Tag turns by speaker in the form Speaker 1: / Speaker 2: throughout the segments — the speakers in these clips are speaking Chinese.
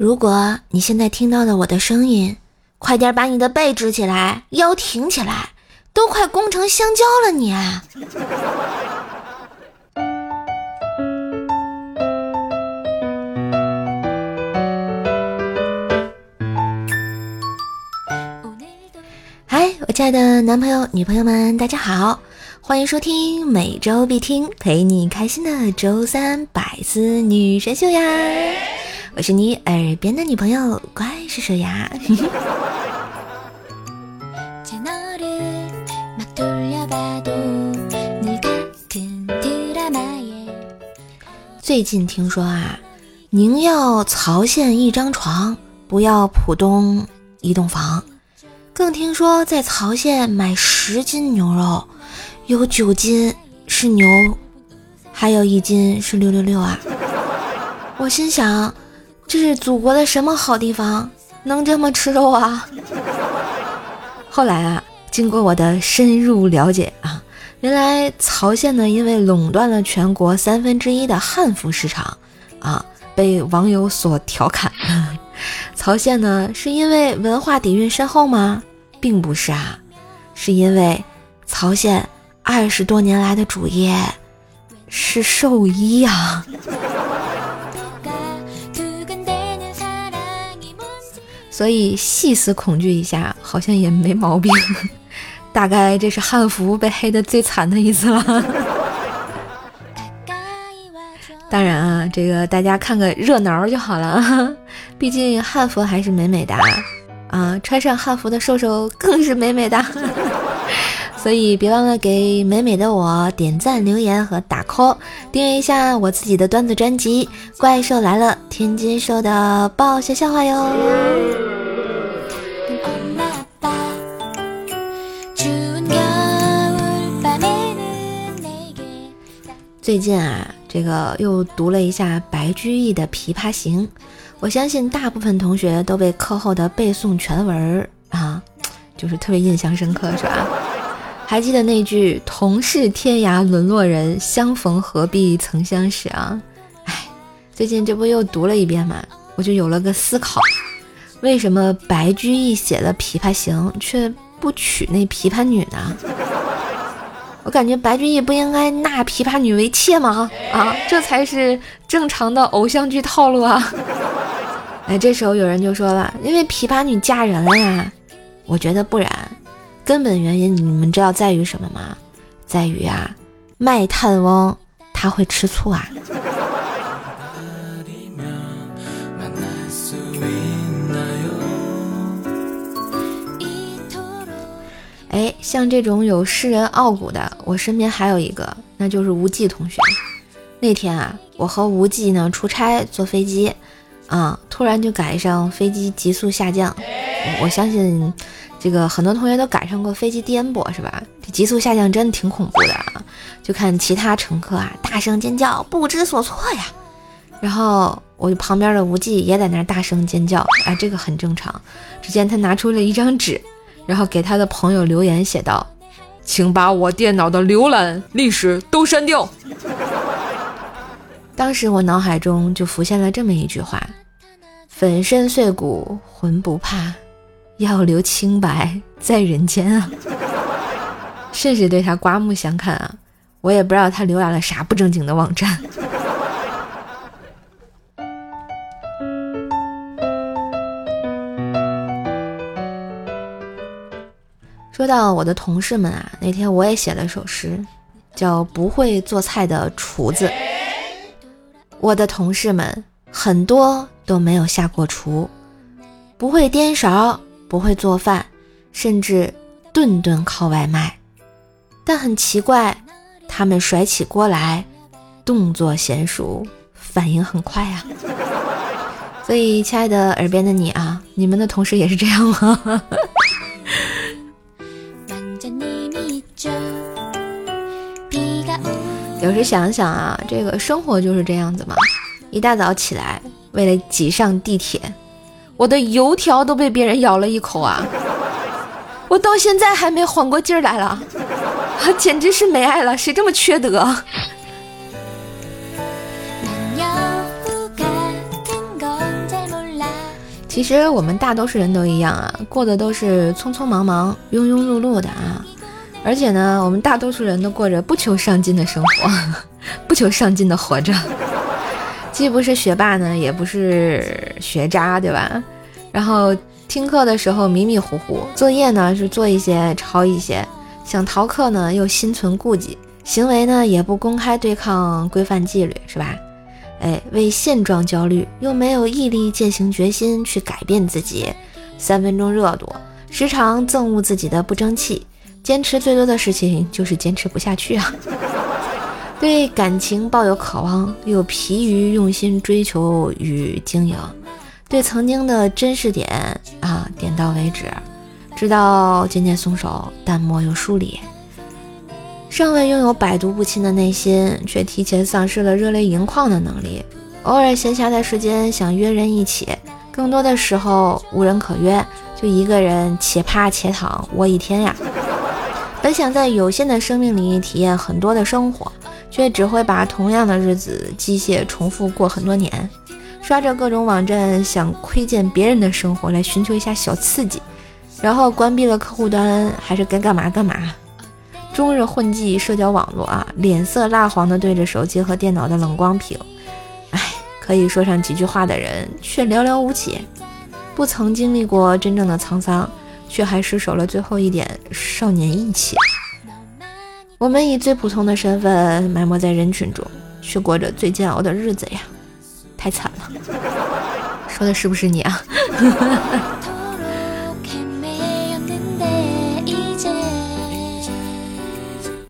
Speaker 1: 如果你现在听到了我的声音，快点把你的背直起来，腰挺起来，都快弓成香蕉了你！啊嗨，我亲爱的男朋友、女朋友们，大家好，欢迎收听每周必听、陪你开心的周三百思女神秀呀！我是你耳边的女朋友，怪兽兽呀。最近听说啊，宁要曹县一张床，不要浦东一栋房。更听说在曹县买十斤牛肉，有九斤是牛，还有一斤是六六六啊！我心想，这是祖国的什么好地方，能这么吃肉啊？后来啊，经过我的深入了解啊。原来曹县呢，因为垄断了全国三分之一的汉服市场，啊，被网友所调侃。曹县呢，是因为文化底蕴深厚吗？并不是啊，是因为曹县二十多年来的主业是兽医啊。所以细思恐惧一下，好像也没毛病。大概这是汉服被黑的最惨的一次了。当然啊，这个大家看个热闹就好了，毕竟汉服还是美美的啊，穿上汉服的瘦瘦更是美美的。所以别忘了给美美的我点赞、留言和打 call，订阅一下我自己的段子专辑《怪兽来了》，天津兽的爆笑笑话哟。最近啊，这个又读了一下白居易的《琵琶行》，我相信大部分同学都被课后的背诵全文啊，就是特别印象深刻，是吧？还记得那句“同是天涯沦落人，相逢何必曾相识”啊？哎，最近这不又读了一遍嘛，我就有了个思考：为什么白居易写了《琵琶行》，却不娶那琵琶女呢？我感觉白居易不应该纳琵琶女为妾吗？啊，这才是正常的偶像剧套路啊！哎，这时候有人就说了，因为琵琶女嫁人了呀。我觉得不然，根本原因你们知道在于什么吗？在于啊，卖炭翁他会吃醋啊。哎，像这种有诗人傲骨的，我身边还有一个，那就是无忌同学。那天啊，我和无忌呢出差坐飞机，啊，突然就赶上飞机急速下降。我相信这个很多同学都赶上过飞机颠簸，是吧？这急速下降真的挺恐怖的啊！就看其他乘客啊大声尖叫，不知所措呀。然后我旁边的无忌也在那大声尖叫，啊，这个很正常。只见他拿出了一张纸。然后给他的朋友留言写道：“请把我电脑的浏览历史都删掉。”当时我脑海中就浮现了这么一句话：“粉身碎骨浑不怕，要留清白在人间啊！”甚是对他刮目相看啊！我也不知道他浏览了啥不正经的网站。说到我的同事们啊，那天我也写了首诗，叫《不会做菜的厨子》。我的同事们很多都没有下过厨，不会颠勺，不会做饭，甚至顿顿靠外卖。但很奇怪，他们甩起锅来，动作娴熟，反应很快呀。所以，亲爱的耳边的你啊，你们的同事也是这样吗？有时想想啊，这个生活就是这样子嘛。一大早起来，为了挤上地铁，我的油条都被别人咬了一口啊！我到现在还没缓过劲儿来了，简直是没爱了，谁这么缺德？其实我们大多数人都一样啊，过的都是匆匆忙忙、庸庸碌碌的啊。而且呢，我们大多数人都过着不求上进的生活，不求上进的活着，既不是学霸呢，也不是学渣，对吧？然后听课的时候迷迷糊糊，作业呢是做一些抄一些，想逃课呢又心存顾忌，行为呢也不公开对抗规范纪律，是吧？哎，为现状焦虑，又没有毅力践行决心去改变自己，三分钟热度，时常憎恶自己的不争气。坚持最多的事情就是坚持不下去啊。对感情抱有渴望，又疲于用心追求与经营。对曾经的真实点啊，点到为止，直到渐渐松手，淡漠又疏离。尚未拥有百毒不侵的内心，却提前丧失了热泪盈眶的能力。偶尔闲暇的时间想约人一起，更多的时候无人可约，就一个人且趴且躺窝一天呀。本想在有限的生命里体验很多的生活，却只会把同样的日子机械重复过很多年。刷着各种网站，想窥见别人的生活来寻求一下小刺激，然后关闭了客户端，还是该干嘛干嘛。终日混迹社交网络啊，脸色蜡黄的对着手机和电脑的冷光屏，哎，可以说上几句话的人却寥寥无几。不曾经历过真正的沧桑，却还失守了最后一点少年义气。我们以最普通的身份埋没在人群中，却过着最煎熬的日子呀，太惨了。说的是不是你啊？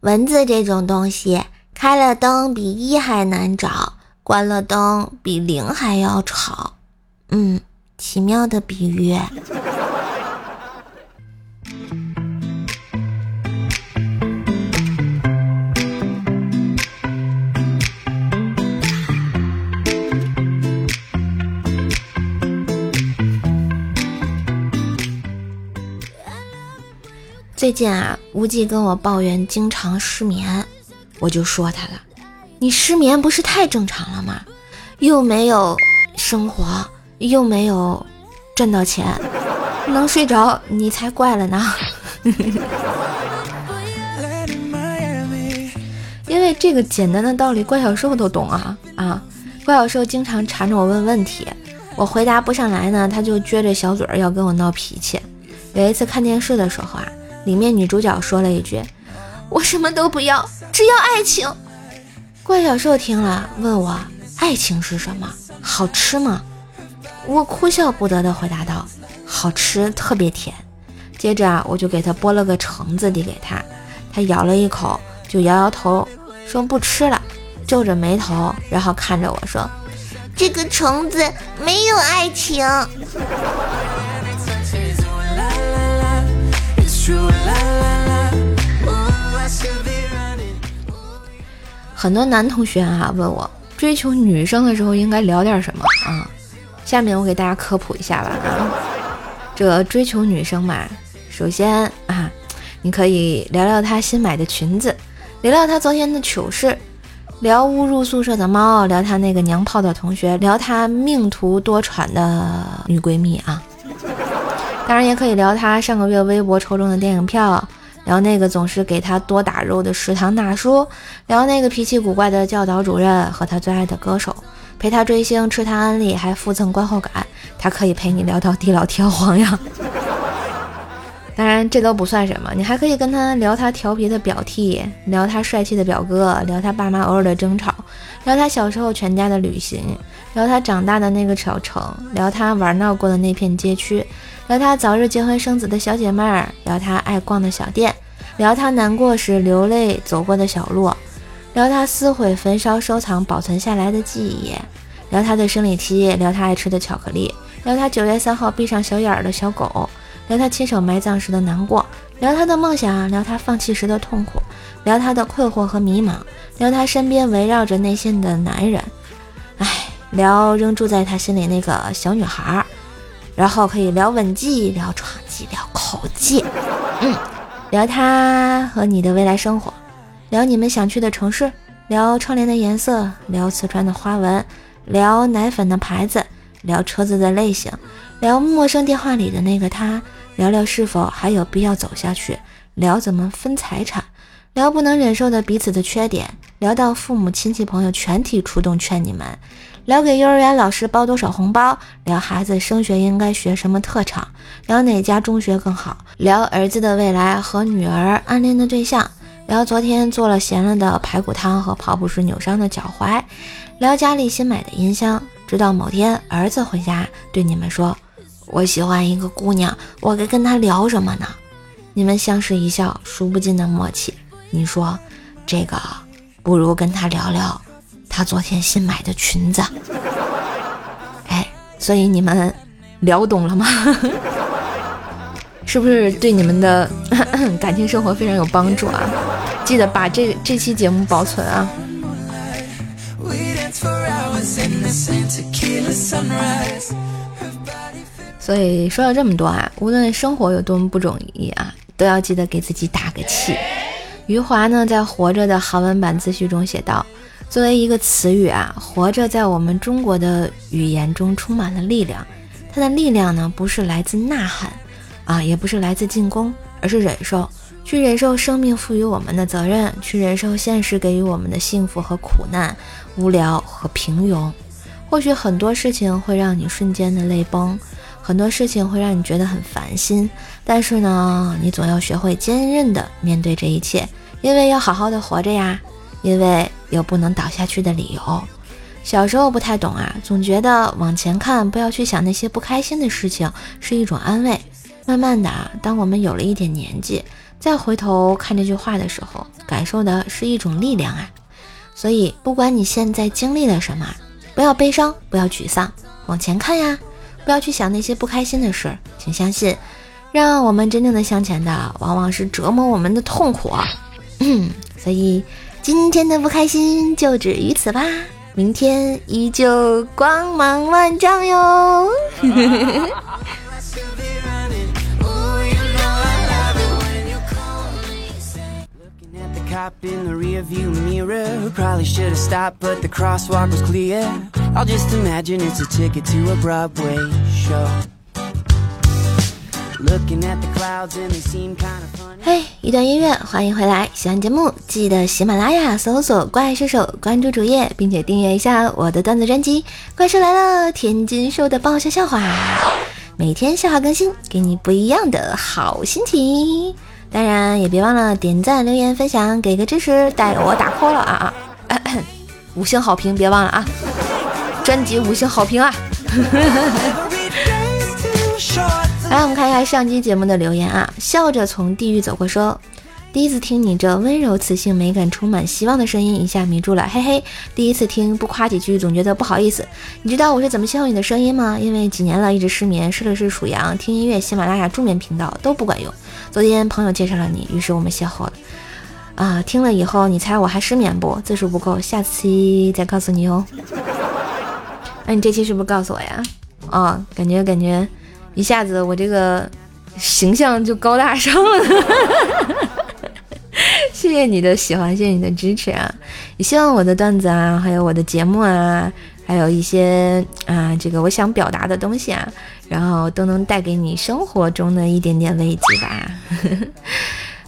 Speaker 1: 蚊子这种东西，开了灯比一还难找，关了灯比零还要吵。嗯，奇妙的比喻。最近啊，无忌跟我抱怨经常失眠，我就说他了：“你失眠不是太正常了吗？又没有生活，又没有赚到钱，能睡着你才怪了呢。”因为这个简单的道理，怪小兽都懂啊啊！怪小兽经常缠着我问问题，我回答不上来呢，他就撅着小嘴儿要跟我闹脾气。有一次看电视的时候啊。里面女主角说了一句：“我什么都不要，只要爱情。”怪小兽听了问我：“爱情是什么？好吃吗？”我哭笑不得的回答道：“好吃，特别甜。”接着啊，我就给他剥了个橙子递给他，他咬了一口，就摇摇头说不吃了，皱着眉头，然后看着我说：“这个橙子没有爱情。”很多男同学啊问我，追求女生的时候应该聊点什么啊？下面我给大家科普一下吧啊，这追求女生嘛，首先啊，你可以聊聊她新买的裙子，聊聊她昨天的糗事，聊误入宿舍的猫，聊她那个娘炮的同学，聊她命途多舛的女闺蜜啊。当然也可以聊他上个月微博抽中的电影票，聊那个总是给他多打肉的食堂大叔，聊那个脾气古怪的教导主任和他最爱的歌手，陪他追星，吃他安利，还附赠观后感，他可以陪你聊到地老天荒呀。当然这都不算什么，你还可以跟他聊他调皮的表弟，聊他帅气的表哥，聊他爸妈偶尔的争吵，聊他小时候全家的旅行，聊他长大的那个小城，聊他玩闹过的那片街区。聊他早日结婚生子的小姐妹儿，聊他爱逛的小店，聊他难过时流泪走过的小路，聊他撕毁、焚烧、收藏、保存下来的记忆，聊他的生理期，聊他爱吃的巧克力，聊他九月三号闭上小眼儿的小狗，聊他亲手埋葬时的难过，聊他的梦想，聊他放弃时的痛苦，聊他的困惑和迷茫，聊他身边围绕着内心的男人，唉，聊仍住在他心里那个小女孩。然后可以聊吻技，聊床技，聊口技，嗯，聊他和你的未来生活，聊你们想去的城市，聊窗帘的颜色，聊瓷砖的花纹，聊奶粉的牌子，聊车子的类型，聊陌生电话里的那个他，聊聊是否还有必要走下去，聊怎么分财产，聊不能忍受的彼此的缺点，聊到父母亲戚朋友全体出动劝你们，聊给幼儿园老师包多少红包，聊孩子升学应该学什么特长，聊哪家中学更好，聊儿子的未来和女儿暗恋的对象。聊昨天做了咸了的排骨汤和跑步时扭伤的脚踝，聊家里新买的音箱，直到某天儿子回家对你们说：“我喜欢一个姑娘，我该跟她聊什么呢？”你们相视一笑，数不尽的默契。你说：“这个不如跟她聊聊她昨天新买的裙子。”哎，所以你们聊懂了吗？是不是对你们的 感情生活非常有帮助啊？记得把这这期节目保存啊。所以说了这么多啊，无论生活有多么不容易啊，都要记得给自己打个气。余华呢，在《活着》的韩文版自序中写道：“作为一个词语啊，活着在我们中国的语言中充满了力量。它的力量呢，不是来自呐喊。”啊，也不是来自进攻，而是忍受，去忍受生命赋予我们的责任，去忍受现实给予我们的幸福和苦难、无聊和平庸。或许很多事情会让你瞬间的泪崩，很多事情会让你觉得很烦心，但是呢，你总要学会坚韧的面对这一切，因为要好好的活着呀，因为有不能倒下去的理由。小时候不太懂啊，总觉得往前看，不要去想那些不开心的事情，是一种安慰。慢慢的啊，当我们有了一点年纪，再回头看这句话的时候，感受的是一种力量啊。所以，不管你现在经历了什么，不要悲伤，不要沮丧，往前看呀，不要去想那些不开心的事。请相信，让我们真正的向前的，往往是折磨我们的痛苦。所以，今天的不开心就止于此吧，明天依旧光芒万丈哟。嘿，一段音乐，欢迎回来！喜欢节目记得喜马拉雅搜索“怪兽手”，关注主页，并且订阅一下我的段子专辑《怪兽来了》，天津兽的爆笑笑话，每天笑话更新，给你不一样的好心情。当然也别忘了点赞、留言、分享，给个支持，带我打 call 了啊啊！五星好评别忘了啊！专辑五星好评啊！来，我们看一下上期节目的留言啊。笑着从地狱走过说。第一次听你这温柔、磁性、美感、充满希望的声音，一下迷住了，嘿嘿。第一次听不夸几句，总觉得不好意思。你知道我是怎么邂逅你的声音吗？因为几年了，一直失眠，试了试数羊，听音乐，喜马拉雅助眠频道都不管用。昨天朋友介绍了你，于是我们邂逅了。啊，听了以后，你猜我还失眠不？字数不够，下期再告诉你哦。那 你这期是不是告诉我呀？啊，感觉感觉一下子我这个形象就高大上了。谢谢你的喜欢，谢谢你的支持啊！也希望我的段子啊，还有我的节目啊，还有一些啊，这个我想表达的东西啊，然后都能带给你生活中的一点点慰藉吧。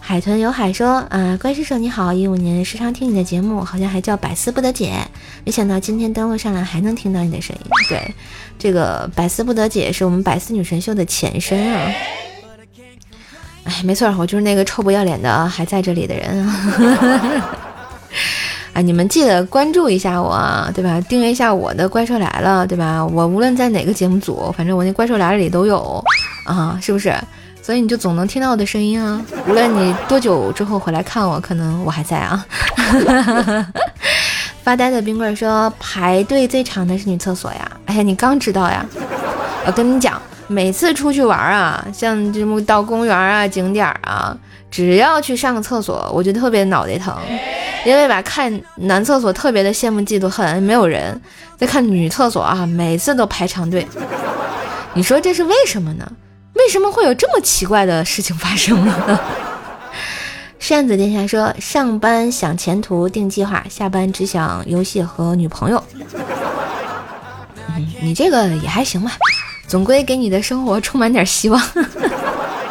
Speaker 1: 海豚有海说啊，怪叔叔你好，一五年时常听你的节目，好像还叫百思不得解，没想到今天登录上来还能听到你的声音。对，这个百思不得解是我们百思女神秀的前身啊。哎，没错，我就是那个臭不要脸的还在这里的人啊！哎，你们记得关注一下我，对吧？订阅一下我的《怪兽来了》，对吧？我无论在哪个节目组，反正我那《怪兽来了》里都有啊，是不是？所以你就总能听到我的声音啊！无论你多久之后回来看我，可能我还在啊。发呆的冰棍说：“排队最长的是女厕所呀！”哎呀，你刚知道呀？我跟你讲。每次出去玩啊，像这么到公园啊、景点啊，只要去上个厕所，我就特别脑袋疼，因为吧，看男厕所特别的羡慕嫉妒恨，没有人；再看女厕所啊，每次都排长队。你说这是为什么呢？为什么会有这么奇怪的事情发生呢？扇子殿下说：上班想前途定计划，下班只想游戏和女朋友。你这个也还行吧，总归给你的生活充满点希望，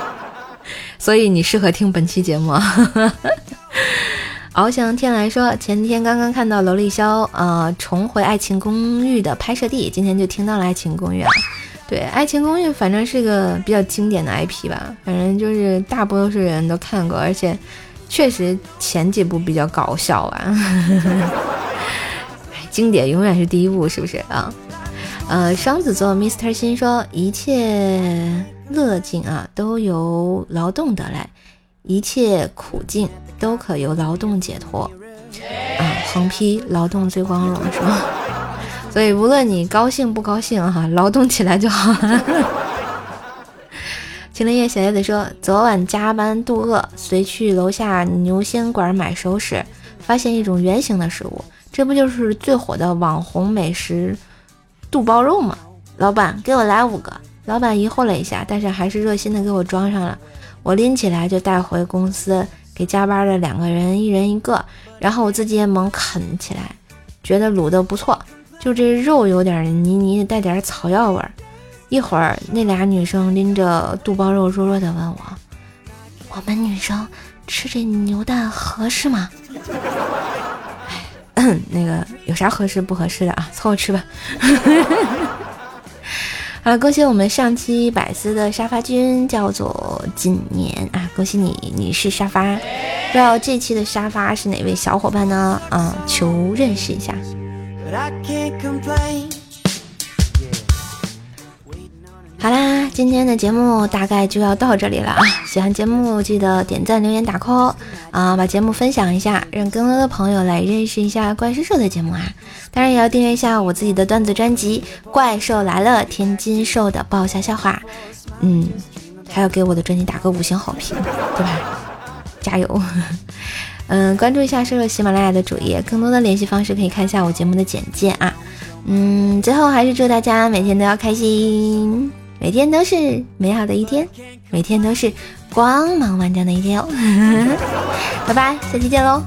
Speaker 1: 所以你适合听本期节目。翱翔天来说，前天刚刚看到娄丽潇呃重回《爱情公寓》的拍摄地，今天就听到了《爱情公寓》啊。对，《爱情公寓》反正是个比较经典的 IP 吧，反正就是大多数人都看过，而且确实前几部比较搞笑啊。经典永远是第一部，是不是啊？呃，双子座 Mr 心说，一切乐境啊都由劳动得来，一切苦境。都可由劳动解脱啊！横批：劳动最光荣，是吧？所以无论你高兴不高兴哈，劳动起来就好。青林叶小叶子说：昨晚加班肚饿，随去楼下牛鲜馆买熟食，发现一种圆形的食物，这不就是最火的网红美食肚包肉吗？老板，给我来五个。老板疑惑了一下，但是还是热心的给我装上了。我拎起来就带回公司。给加班的两个人一人一个，然后我自己也猛啃起来，觉得卤的不错，就这肉有点泥泥的，带点草药味儿。一会儿那俩女生拎着肚包肉，弱弱的问我：“我们女生吃这牛蛋合适吗？”哎，那个有啥合适不合适的啊？凑合吃吧。好了，恭喜我们上期百思的沙发君叫做今年啊，恭喜你，你是沙发。不知道这期的沙发是哪位小伙伴呢？啊，求认识一下。好啦，今天的节目大概就要到这里了啊！喜欢节目记得点赞、留言、打 call 啊，把节目分享一下，让更多的朋友来认识一下怪兽兽的节目啊！当然也要订阅一下我自己的段子专辑《怪兽来了》，天津兽的爆笑笑话，嗯，还要给我的专辑打个五星好评，对吧？加油！嗯，关注一下瘦瘦喜马拉雅的主页，更多的联系方式可以看一下我节目的简介啊。嗯，最后还是祝大家每天都要开心。每天都是美好的一天，每天都是光芒万丈的一天哦！拜拜，下期见喽！